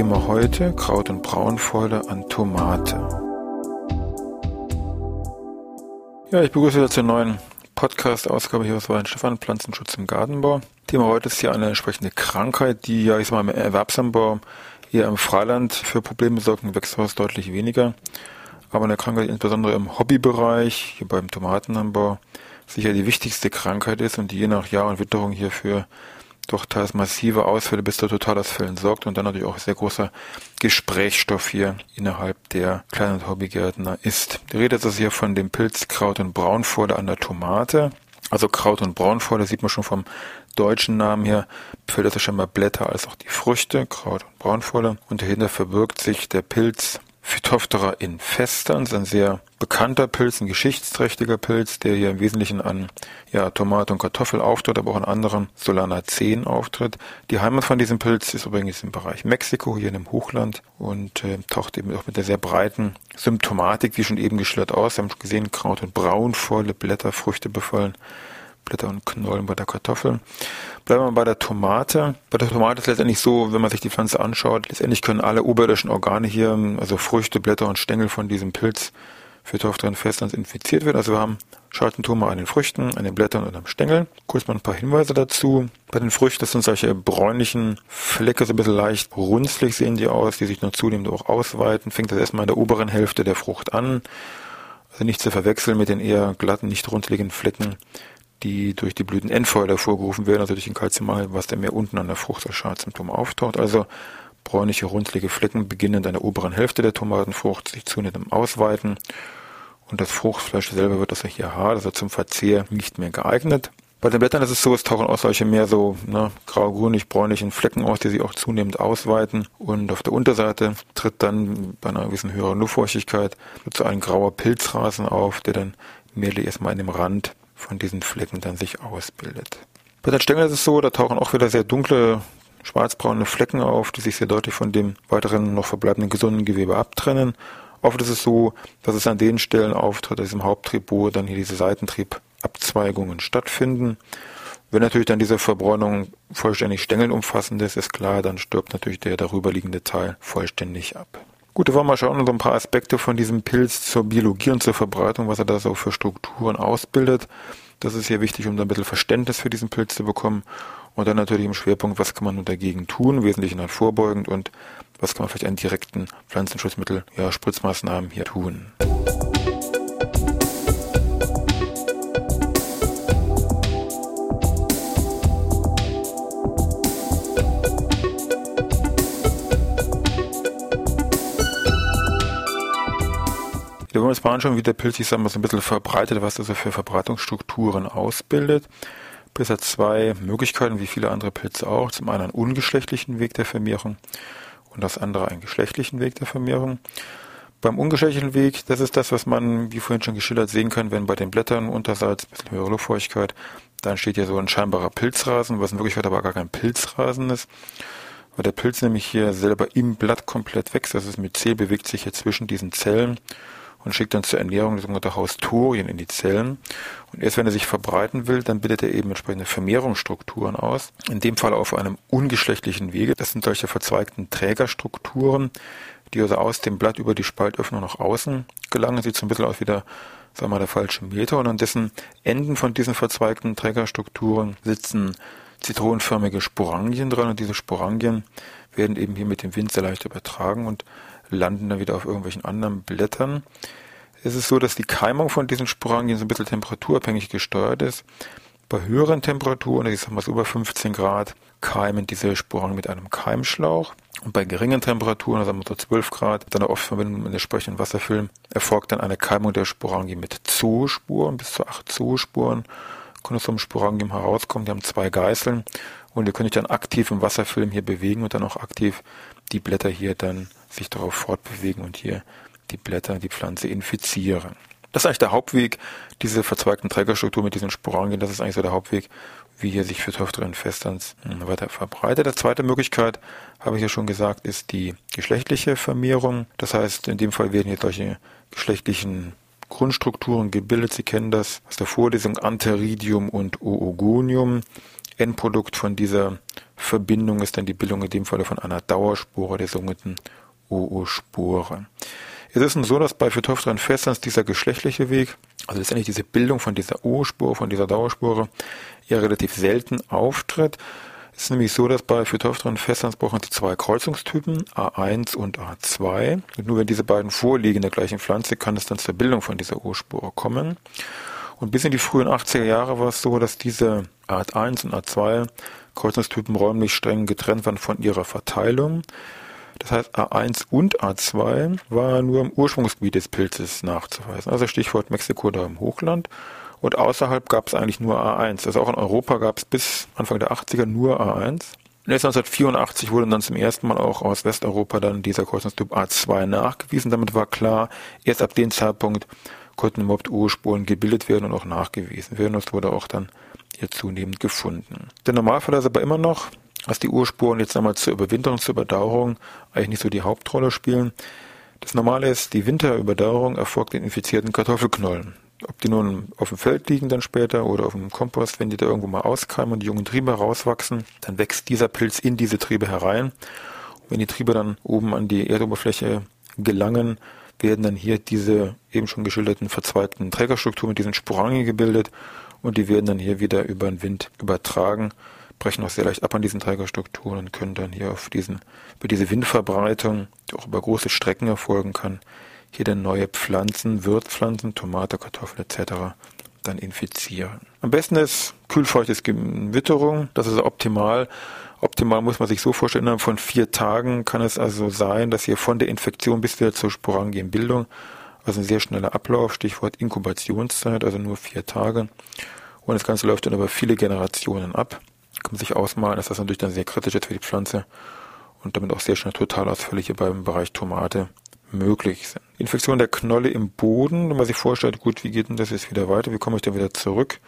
Thema heute Kraut- und Braunfäule an Tomate. Ja, ich begrüße Sie zur neuen Podcast-Ausgabe hier aus Weinstefan, Pflanzenschutz im Gartenbau. Thema heute ist hier eine entsprechende Krankheit, die ja, ich sag mal, im Erwerbsanbau eher im Freiland für Probleme sorgt, im Wechselhaus deutlich weniger. Aber eine Krankheit insbesondere im Hobbybereich, hier beim Tomatenanbau, sicher die wichtigste Krankheit ist und die je nach Jahr und Witterung hier für doch teils massive Ausfälle bis zu Totalausfällen sorgt und dann natürlich auch sehr großer Gesprächsstoff hier innerhalb der kleinen Hobbygärtner ist. Die Rede ist also hier von dem Pilz Kraut- und Braunfäule an der Tomate. Also Kraut- und Braunfäule sieht man schon vom deutschen Namen her, befällt also scheinbar Blätter als auch die Früchte, Kraut- und Braunfäule. Und dahinter verbirgt sich der Pilz Phytophthora infestans, ein sehr bekannter Pilz, ein geschichtsträchtiger Pilz, der hier im Wesentlichen an ja, Tomate und Kartoffel auftritt, aber auch an anderen Solanaceen auftritt. Die Heimat von diesem Pilz ist übrigens im Bereich Mexiko, hier in dem Hochland und äh, taucht eben auch mit der sehr breiten Symptomatik, wie schon eben geschildert, aus. Wir haben gesehen, Kraut- und Braunvolle Blätter, Früchte befallen. Blätter und Knollen bei der Kartoffel. Bleiben wir bei der Tomate. Bei der Tomate ist letztendlich so, wenn man sich die Pflanze anschaut, letztendlich können alle oberirdischen Organe hier, also Früchte, Blätter und Stängel von diesem Pilz für Phytophthora infiziert werden. Also wir haben Schaltentume an den Früchten, an den Blättern und am Stängel. Kurz mal ein paar Hinweise dazu. Bei den Früchten, sind solche bräunlichen Flecke, so ein bisschen leicht runzlig sehen die aus, die sich noch zunehmend auch ausweiten. Fängt das erstmal in der oberen Hälfte der Frucht an. Also nicht zu verwechseln mit den eher glatten, nicht runzligen Flecken, die durch die Blütenendfäule hervorgerufen werden, also durch den Kalziummangel, was dann mehr unten an der Frucht als Schadsymptom auftaucht. Also bräunliche, runzlige Flecken beginnen an der oberen Hälfte der Tomatenfrucht, sich zunehmend ausweiten und das Fruchtfleisch selber wird das hier hart, also zum Verzehr nicht mehr geeignet. Bei den Blättern ist es so, es tauchen auch solche mehr so ne, grau-grünlich-bräunlichen Flecken aus, die sich auch zunehmend ausweiten. Und auf der Unterseite tritt dann bei einer gewissen höheren Luftfeuchtigkeit so ein grauer Pilzrasen auf, der dann merklich erstmal in dem Rand von diesen Flecken dann sich ausbildet. Bei den Stängeln ist es so, da tauchen auch wieder sehr dunkle schwarzbraune Flecken auf, die sich sehr deutlich von dem weiteren noch verbleibenden gesunden Gewebe abtrennen. Oft ist es so, dass es an den Stellen auftritt, dass im Haupttrieb, wo dann hier diese Seitentriebabzweigungen stattfinden. Wenn natürlich dann diese Verbräunung vollständig stängelumfassend ist, ist klar, dann stirbt natürlich der darüberliegende Teil vollständig ab. Gut, da wollen wir mal schauen, so ein paar Aspekte von diesem Pilz zur Biologie und zur Verbreitung, was er da so für Strukturen ausbildet. Das ist hier wichtig, um da ein bisschen Verständnis für diesen Pilz zu bekommen. Und dann natürlich im Schwerpunkt, was kann man nun dagegen tun, wesentlich halt vorbeugend und was kann man vielleicht an direkten Pflanzenschutzmittel, ja, Spritzmaßnahmen hier tun. Mal anschauen, wie der Pilz sich so ein bisschen verbreitet, was er so für Verbreitungsstrukturen ausbildet. Pilz hat zwei Möglichkeiten, wie viele andere Pilze auch. Zum einen einen ungeschlechtlichen Weg der Vermehrung und das andere einen geschlechtlichen Weg der Vermehrung. Beim ungeschlechtlichen Weg, das ist das, was man, wie vorhin schon geschildert, sehen kann, wenn bei den Blättern unterseits ein bisschen höhere Luftfeuchtigkeit, dann steht hier so ein scheinbarer Pilzrasen, was in Wirklichkeit aber gar kein Pilzrasen ist, weil der Pilz nämlich hier selber im Blatt komplett wächst. Das ist mit C bewegt sich hier zwischen diesen Zellen und schickt dann zur Ernährung sogenannte Haustorien in die Zellen. Und erst wenn er sich verbreiten will, dann bildet er eben entsprechende Vermehrungsstrukturen aus. In dem Fall auf einem ungeschlechtlichen Wege. Das sind solche verzweigten Trägerstrukturen, die also aus dem Blatt über die Spaltöffnung nach außen gelangen. Sieht so ein bisschen aus wie der, sagen wir mal, der falsche Meter. Und an dessen Enden von diesen verzweigten Trägerstrukturen sitzen zitronenförmige Sporangien dran. Und diese Sporangien werden eben hier mit dem Wind sehr leicht übertragen und landen dann wieder auf irgendwelchen anderen Blättern. Es ist so, dass die Keimung von diesen Sporangien so ein bisschen temperaturabhängig gesteuert ist. Bei höheren Temperaturen, ich sag mal so über 15 Grad, keimen diese Sporangien mit einem Keimschlauch. Und bei geringen Temperaturen, wir so 12 Grad, dann oft verwendet mit entsprechenden Wasserfilm, erfolgt dann eine Keimung der Sporangien mit Zoospuren, bis zu acht Zoospuren können aus so einem Sporangium herauskommen. Die haben zwei Geißeln und ihr könnt euch dann aktiv im Wasserfilm hier bewegen und dann auch aktiv die Blätter hier dann sich darauf fortbewegen und hier die Blätter, die Pflanze infizieren. Das ist eigentlich der Hauptweg, diese verzweigten Trägerstruktur mit diesen Sporangien, das ist eigentlich so der Hauptweg, wie hier sich Phytophthora festens weiter verbreitet. Die zweite Möglichkeit, habe ich ja schon gesagt, ist die geschlechtliche Vermehrung. Das heißt, in dem Fall werden hier solche geschlechtlichen Grundstrukturen gebildet. Sie kennen das aus der Vorlesung Antheridium und Oogonium. Endprodukt von dieser Verbindung ist dann die Bildung in dem Fall von einer Dauerspore, der sogenannten Oospore. Es ist nun so, dass bei Phytophthora infestans dieser geschlechtliche Weg, also letztendlich diese Bildung von dieser O-Spur, von dieser Dauerspore, ja relativ selten auftritt. Es ist nämlich so, dass bei Phytophthora infestans brauchen Sie zwei Kreuzungstypen, A1 und A2. Und nur wenn diese beiden vorliegen in der gleichen Pflanze, kann es dann zur Bildung von dieser O-Spur kommen. Und bis in die frühen 80er Jahre war es so, dass diese Art 1 und Art 2 Kreuzungstypen räumlich streng getrennt waren von ihrer Verteilung. Das heißt, A1 und A2 war nur im Ursprungsgebiet des Pilzes nachzuweisen. Also Stichwort Mexiko da im Hochland. Und außerhalb gab es eigentlich nur A1. Also auch in Europa gab es bis Anfang der 80er nur A1. Und erst 1984 wurde dann zum ersten Mal auch aus Westeuropa dann dieser Kreuzungstyp A2 nachgewiesen. Damit war klar, erst ab dem Zeitpunkt konnten überhaupt Urspuren gebildet werden und auch nachgewiesen werden. Das wurde auch dann hier zunehmend gefunden. Der Normalfall ist aber immer noch, dass die Urspuren jetzt einmal zur Überwinterung, zur Überdauerung eigentlich nicht so die Hauptrolle spielen. Das Normale ist, die Winterüberdauerung erfolgt in infizierten Kartoffelknollen. Ob die nun auf dem Feld liegen dann später oder auf dem Kompost, wenn die da irgendwo mal auskeimen und die jungen Triebe rauswachsen, dann wächst dieser Pilz in diese Triebe herein. Und wenn die Triebe dann oben an die Erdoberfläche gelangen, werden dann hier diese eben schon geschilderten verzweigten Trägerstrukturen mit diesen Sporangien gebildet und die werden dann hier wieder über den Wind übertragen brechen auch sehr leicht ab an diesen Trägerstrukturen und können dann hier auf diesen, über diese Windverbreitung, die auch über große Strecken erfolgen kann, hier dann neue Pflanzen, Wirtspflanzen, Tomate, Kartoffeln etc. dann infizieren. Am besten ist kühlfeuchtes Gewitterung, das ist optimal. Optimal muss man sich so vorstellen, innerhalb von vier Tagen kann es also sein, dass hier von der Infektion bis wieder zur Sporangienbildung, also ein sehr schneller Ablauf, Stichwort Inkubationszeit, also nur vier Tage. Und das Ganze läuft dann über viele Generationen ab kann man sich ausmalen, dass das natürlich dann sehr kritisch ist für die Pflanze und damit auch sehr schnell Totalausfälle beim Bereich Tomate möglich sind. Infektion der Knolle im Boden, wenn man sich vorstellt, gut, wie geht denn das jetzt wieder weiter, wie komme ich da wieder zurück?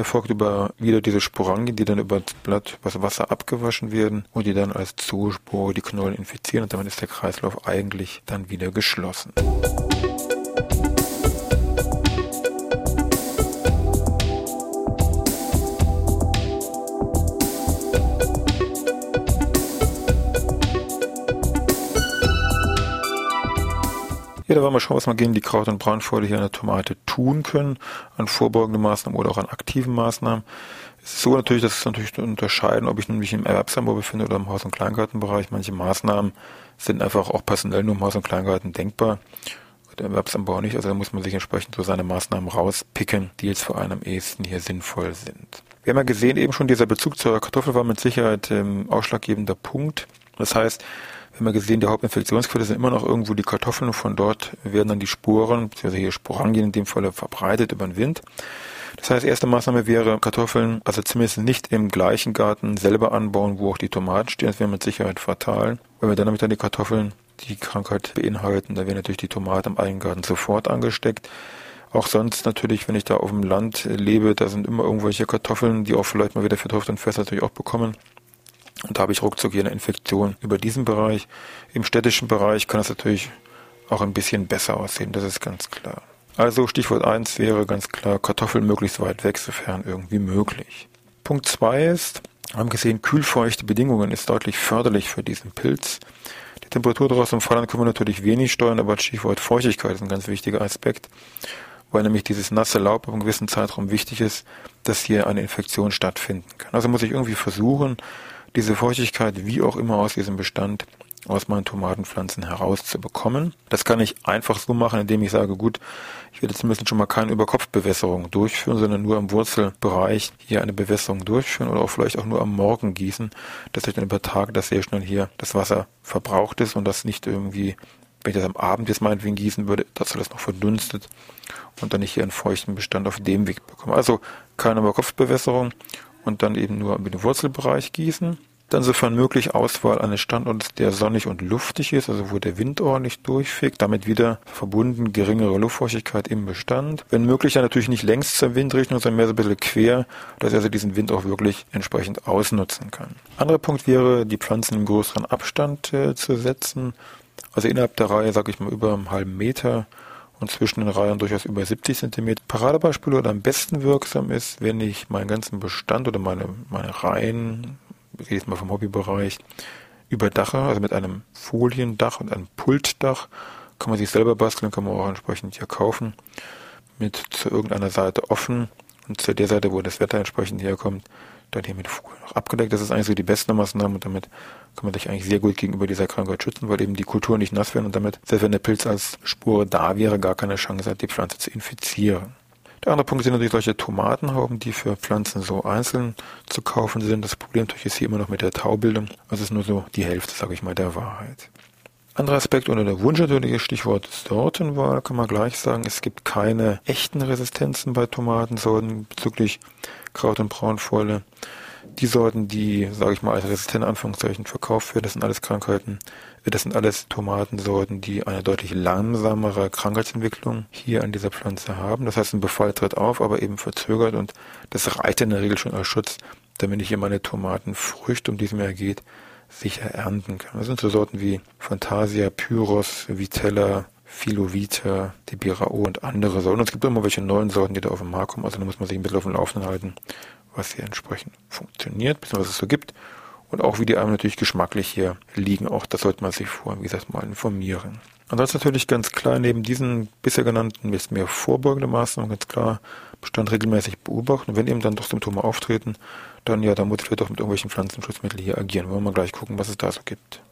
Erfolgt über wieder diese Sporangien, die dann über das Blatt, über Wasser abgewaschen werden und die dann als Zoospore die Knollen infizieren und damit ist der Kreislauf eigentlich dann wieder geschlossen. Da wollen wir schauen, was wir gegen die Kraut- und Braunfäule hier an der Tomate tun können, an vorbeugenden Maßnahmen oder auch an aktiven Maßnahmen. Es ist so natürlich, dass es natürlich unterscheiden, ob ich mich im Erwerbsanbau befinde oder im Haus- und Kleingartenbereich. Manche Maßnahmen sind einfach auch personell nur im Haus- und Kleingarten denkbar. Der Erwerbsanbau nicht, also da muss man sich entsprechend so seine Maßnahmen rauspicken, die jetzt vor allem am ehesten hier sinnvoll sind. Wir haben ja gesehen, eben schon dieser Bezug zur Kartoffel war mit Sicherheit ähm, ausschlaggebender Punkt. Das heißt, wir haben ja gesehen, die Hauptinfektionsquelle sind immer noch irgendwo die Kartoffeln. Von dort werden dann die Sporen, beziehungsweise hier Sporangien in dem Fall verbreitet über den Wind. Das heißt, erste Maßnahme wäre Kartoffeln, also zumindest nicht im gleichen Garten selber anbauen, wo auch die Tomaten stehen. Das wäre mit Sicherheit fatal. Weil wir dann damit dann die Kartoffeln die Krankheit beinhalten, da wäre natürlich die Tomate im Eigengarten sofort angesteckt. Auch sonst natürlich, wenn ich da auf dem Land lebe, da sind immer irgendwelche Kartoffeln, die auch vielleicht mal wieder für Fest natürlich auch bekommen. Und da habe ich ruckzuck hier eine Infektion über diesen Bereich. Im städtischen Bereich kann es natürlich auch ein bisschen besser aussehen, das ist ganz klar. Also Stichwort 1 wäre ganz klar Kartoffeln möglichst weit weg, sofern irgendwie möglich. Punkt 2 ist, wir haben gesehen, kühlfeuchte Bedingungen ist deutlich förderlich für diesen Pilz. Die Temperatur draußen im Freiland können wir natürlich wenig steuern, aber Stichwort Feuchtigkeit ist ein ganz wichtiger Aspekt, weil nämlich dieses nasse Laub einem gewissen Zeitraum wichtig ist, dass hier eine Infektion stattfinden kann. Also muss ich irgendwie versuchen, diese Feuchtigkeit wie auch immer aus diesem Bestand aus meinen Tomatenpflanzen herauszubekommen. Das kann ich einfach so machen, indem ich sage, gut, ich werde zumindest schon mal keine Überkopfbewässerung durchführen, sondern nur im Wurzelbereich hier eine Bewässerung durchführen oder auch vielleicht auch nur am Morgen gießen, dass ich dann über Tage, dass sehr schnell hier das Wasser verbraucht ist und das nicht irgendwie, wenn ich das am Abend jetzt meinetwegen gießen würde, dass das noch verdunstet und dann nicht hier einen feuchten Bestand auf dem Weg bekomme. Also keine Überkopfbewässerung und dann eben nur über den Wurzelbereich gießen. Dann sofern möglich Auswahl eines Standortes, der sonnig und luftig ist, also wo der Wind ordentlich durchfegt, damit wieder verbunden geringere Luftfeuchtigkeit im Bestand. Wenn möglich dann natürlich nicht längs zur Windrichtung, sondern mehr so ein bisschen quer, dass er also diesen Wind auch wirklich entsprechend ausnutzen kann. Anderer Punkt wäre, die Pflanzen im größeren Abstand äh, zu setzen. Also innerhalb der Reihe, sage ich mal, über einen halben Meter und zwischen den Reihen durchaus über 70 cm. Paradebeispiel oder am besten wirksam ist, wenn ich meinen ganzen Bestand oder meine, meine Reihen, ich rede jetzt mal vom Hobbybereich, überdache, also mit einem Foliendach und einem Pultdach, kann man sich selber basteln, kann man auch entsprechend hier kaufen, mit zu irgendeiner Seite offen und zu der Seite, wo das Wetter entsprechend herkommt, dann hier mit Folie noch abgedeckt. Das ist eigentlich so die beste Maßnahme und damit kann man sich eigentlich sehr gut gegenüber dieser Krankheit schützen, weil eben die Kultur nicht nass werden und damit, selbst wenn der Pilz als Spur da wäre, gar keine Chance hat, die Pflanze zu infizieren. Der andere Punkt sind natürlich solche Tomatenhauben, die für Pflanzen so einzeln zu kaufen sind. Das Problem natürlich ist hier immer noch mit der Taubildung. Also ist nur so die Hälfte, sage ich mal, der Wahrheit. Anderer Aspekt unter der Wunsch natürlich Stichwort Sortenwahl kann man gleich sagen, es gibt keine echten Resistenzen bei Tomatensorten bezüglich Kraut- und Braunfäule. Die Sorten, die, sage ich mal, als resistente Anführungszeichen verkauft werden, das sind alles Krankheiten, das sind alles Tomatensorten, die eine deutlich langsamere Krankheitsentwicklung hier an dieser Pflanze haben. Das heißt, ein Befall tritt auf, aber eben verzögert und das reicht in der Regel schon als Schutz, damit ich hier meine Tomatenfrüchte, um die es mir geht, sicher ernten kann. Das sind so Sorten wie Fantasia, Pyros, Vitella, Filovita, Debirao und andere Sorten. Und es gibt immer welche neuen Sorten, die da auf den Markt kommen. Also da muss man sich ein bisschen auf dem Laufenden halten, was hier entsprechend funktioniert, bisschen was es so gibt. Und auch wie die einem natürlich geschmacklich hier liegen. Auch das sollte man sich vorher, wie gesagt, mal informieren. Ansonsten natürlich ganz klar, neben diesen bisher genannten ist mehr vorbeugende Maßnahmen, ganz klar, Bestand regelmäßig beobachten. Und wenn eben dann doch Symptome auftreten, dann ja, da muss ich doch mit irgendwelchen Pflanzenschutzmitteln hier agieren. Wollen wir mal gleich gucken, was es da so gibt.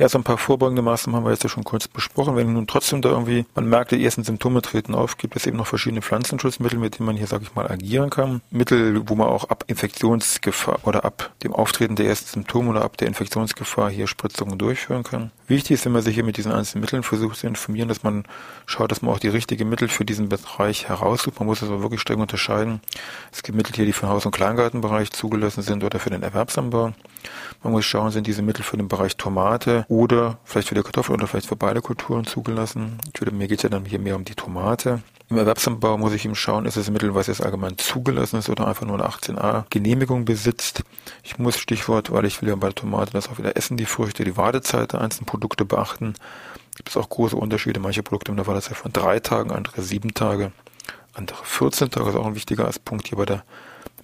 Ja, so ein paar vorbeugende Maßnahmen haben wir jetzt ja schon kurz besprochen. Wenn nun trotzdem da irgendwie, man merkt, die ersten Symptome treten auf, gibt es eben noch verschiedene Pflanzenschutzmittel, mit denen man hier, sage ich mal, agieren kann. Mittel, wo man auch ab Infektionsgefahr oder ab dem Auftreten der ersten Symptome oder ab der Infektionsgefahr hier Spritzungen durchführen kann. Wichtig ist, wenn man sich hier mit diesen einzelnen Mitteln versucht zu informieren, dass man schaut, dass man auch die richtigen Mittel für diesen Bereich heraussucht. Man muss also wirklich streng unterscheiden. Es gibt Mittel hier, die für den Haus- und Kleingartenbereich zugelassen sind oder für den Erwerbsanbau. Man muss schauen, sind diese Mittel für den Bereich Tomate oder vielleicht für die Kartoffel oder vielleicht für beide Kulturen zugelassen. Ich würde, mir geht es ja dann hier mehr um die Tomate. Im Erwerbsanbau muss ich eben schauen, ist es Mittel, was jetzt allgemein zugelassen ist oder einfach nur eine 18a Genehmigung besitzt. Ich muss Stichwort, weil ich will ja bei der Tomate das auch wieder essen, die Früchte, die Wartezeit der einzelnen Produkte beachten. Gibt es auch große Unterschiede. Manche Produkte haben eine Wartezeit von drei Tagen, andere sieben Tage, andere 14 Tage. Das ist auch ein wichtiger Punkt hier bei der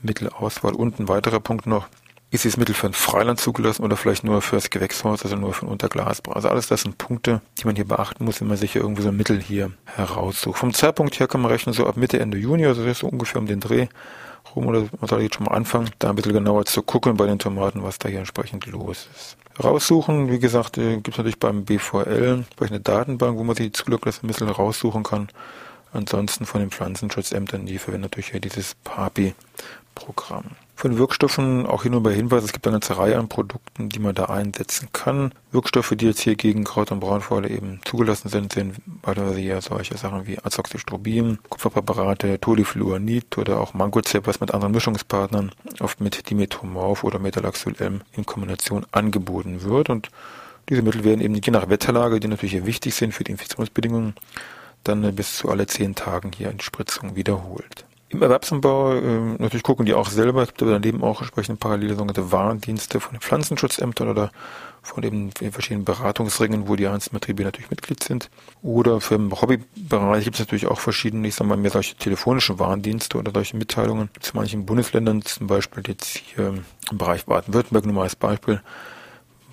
Mittelauswahl. Und ein weiterer Punkt noch, ist dieses Mittel für ein Freiland zugelassen oder vielleicht nur fürs Gewächshaus, also nur für Unterglasbau. Also alles das sind Punkte, die man hier beachten muss, wenn man sich hier irgendwo so ein Mittel hier heraussucht. Vom Zeitpunkt her kann man rechnen, so ab Mitte, Ende Juni, also so ungefähr um den Dreh rum, oder man soll jetzt schon mal anfangen, da ein bisschen genauer zu gucken bei den Tomaten, was da hier entsprechend los ist. Raussuchen, wie gesagt, äh, gibt es natürlich beim BVL eine Datenbank, wo man sich die zugelassenen Mittel raussuchen kann. Ansonsten von den Pflanzenschutzämtern, die verwenden natürlich hier dieses PAPI-Programm. Von Wirkstoffen auch hier nur bei Hinweis, es gibt eine ganze Reihe an Produkten, die man da einsetzen kann. Wirkstoffe, die jetzt hier gegen Kraut- und Braunfäule eben zugelassen sind, sind beispielsweise hier solche Sachen wie Azoxystrobin, Kupferpräparate, Tolifluanid oder auch Mangozeb, was mit anderen Mischungspartnern oft mit Dimetromorph oder Metalaxyl-M in Kombination angeboten wird. Und diese Mittel werden eben je nach Wetterlage, die natürlich wichtig sind für die Infektionsbedingungen, dann bis zu alle zehn Tagen hier in Spritzung wiederholt. Im Erwerbsanbau äh, natürlich gucken die auch selber. Es gibt aber daneben auch entsprechende parallele sogenannte Warndienste von den Pflanzenschutzämtern oder von den verschiedenen Beratungsringen, wo die einzelnen Betriebe natürlich Mitglied sind. Oder für den Hobbybereich gibt es natürlich auch verschiedene, ich sage mal, mehr solche telefonischen Warndienste oder solche Mitteilungen. Zu manchen Bundesländern, zum Beispiel jetzt hier im Bereich Baden-Württemberg nur mal als Beispiel,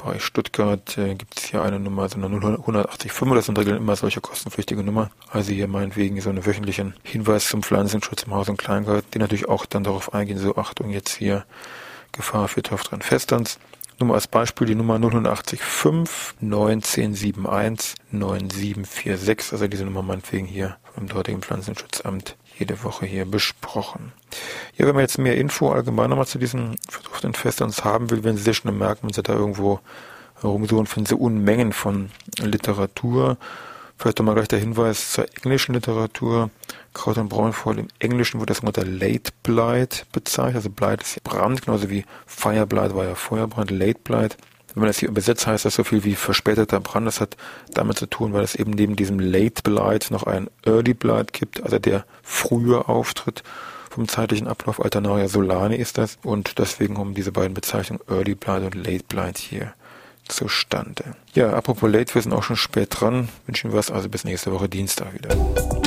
bei Stuttgart äh, gibt es hier eine Nummer, so eine 185, das sind Regeln immer solche kostenpflichtige Nummer. Also hier meinetwegen so einen wöchentlichen Hinweis zum Pflanzenschutz im Haus- und Kleingarten, die natürlich auch dann darauf eingehen, so Achtung jetzt hier Gefahr für Toftran Festlands. Nur mal als Beispiel die Nummer 085 1971 9746, also diese Nummer meinetwegen hier vom dortigen Pflanzenschutzamt jede Woche hier besprochen. Ja, wenn man jetzt mehr Info allgemein nochmal zu diesen versuchten uns haben will, werden Sie sehr schnell merken, wenn Sie da irgendwo herumsuchen, finden Sie Unmengen von Literatur. Vielleicht nochmal gleich der Hinweis zur englischen Literatur. Kraut und Braunfall im Englischen wird das unter Late Blight bezeichnet. Also Blight ist Brand, genauso wie Fire Blight war ja Feuerbrand. Late Blight wenn man das hier übersetzt, heißt das so viel wie verspäteter Brand. Das hat damit zu tun, weil es eben neben diesem Late Blight noch einen Early Blight gibt, also der früher auftritt vom zeitlichen Ablauf. Alternaria Solani ist das und deswegen kommen diese beiden Bezeichnungen Early Blight und Late Blight hier zustande. Ja, apropos Late, wir sind auch schon spät dran. Wünschen wir es also bis nächste Woche Dienstag wieder.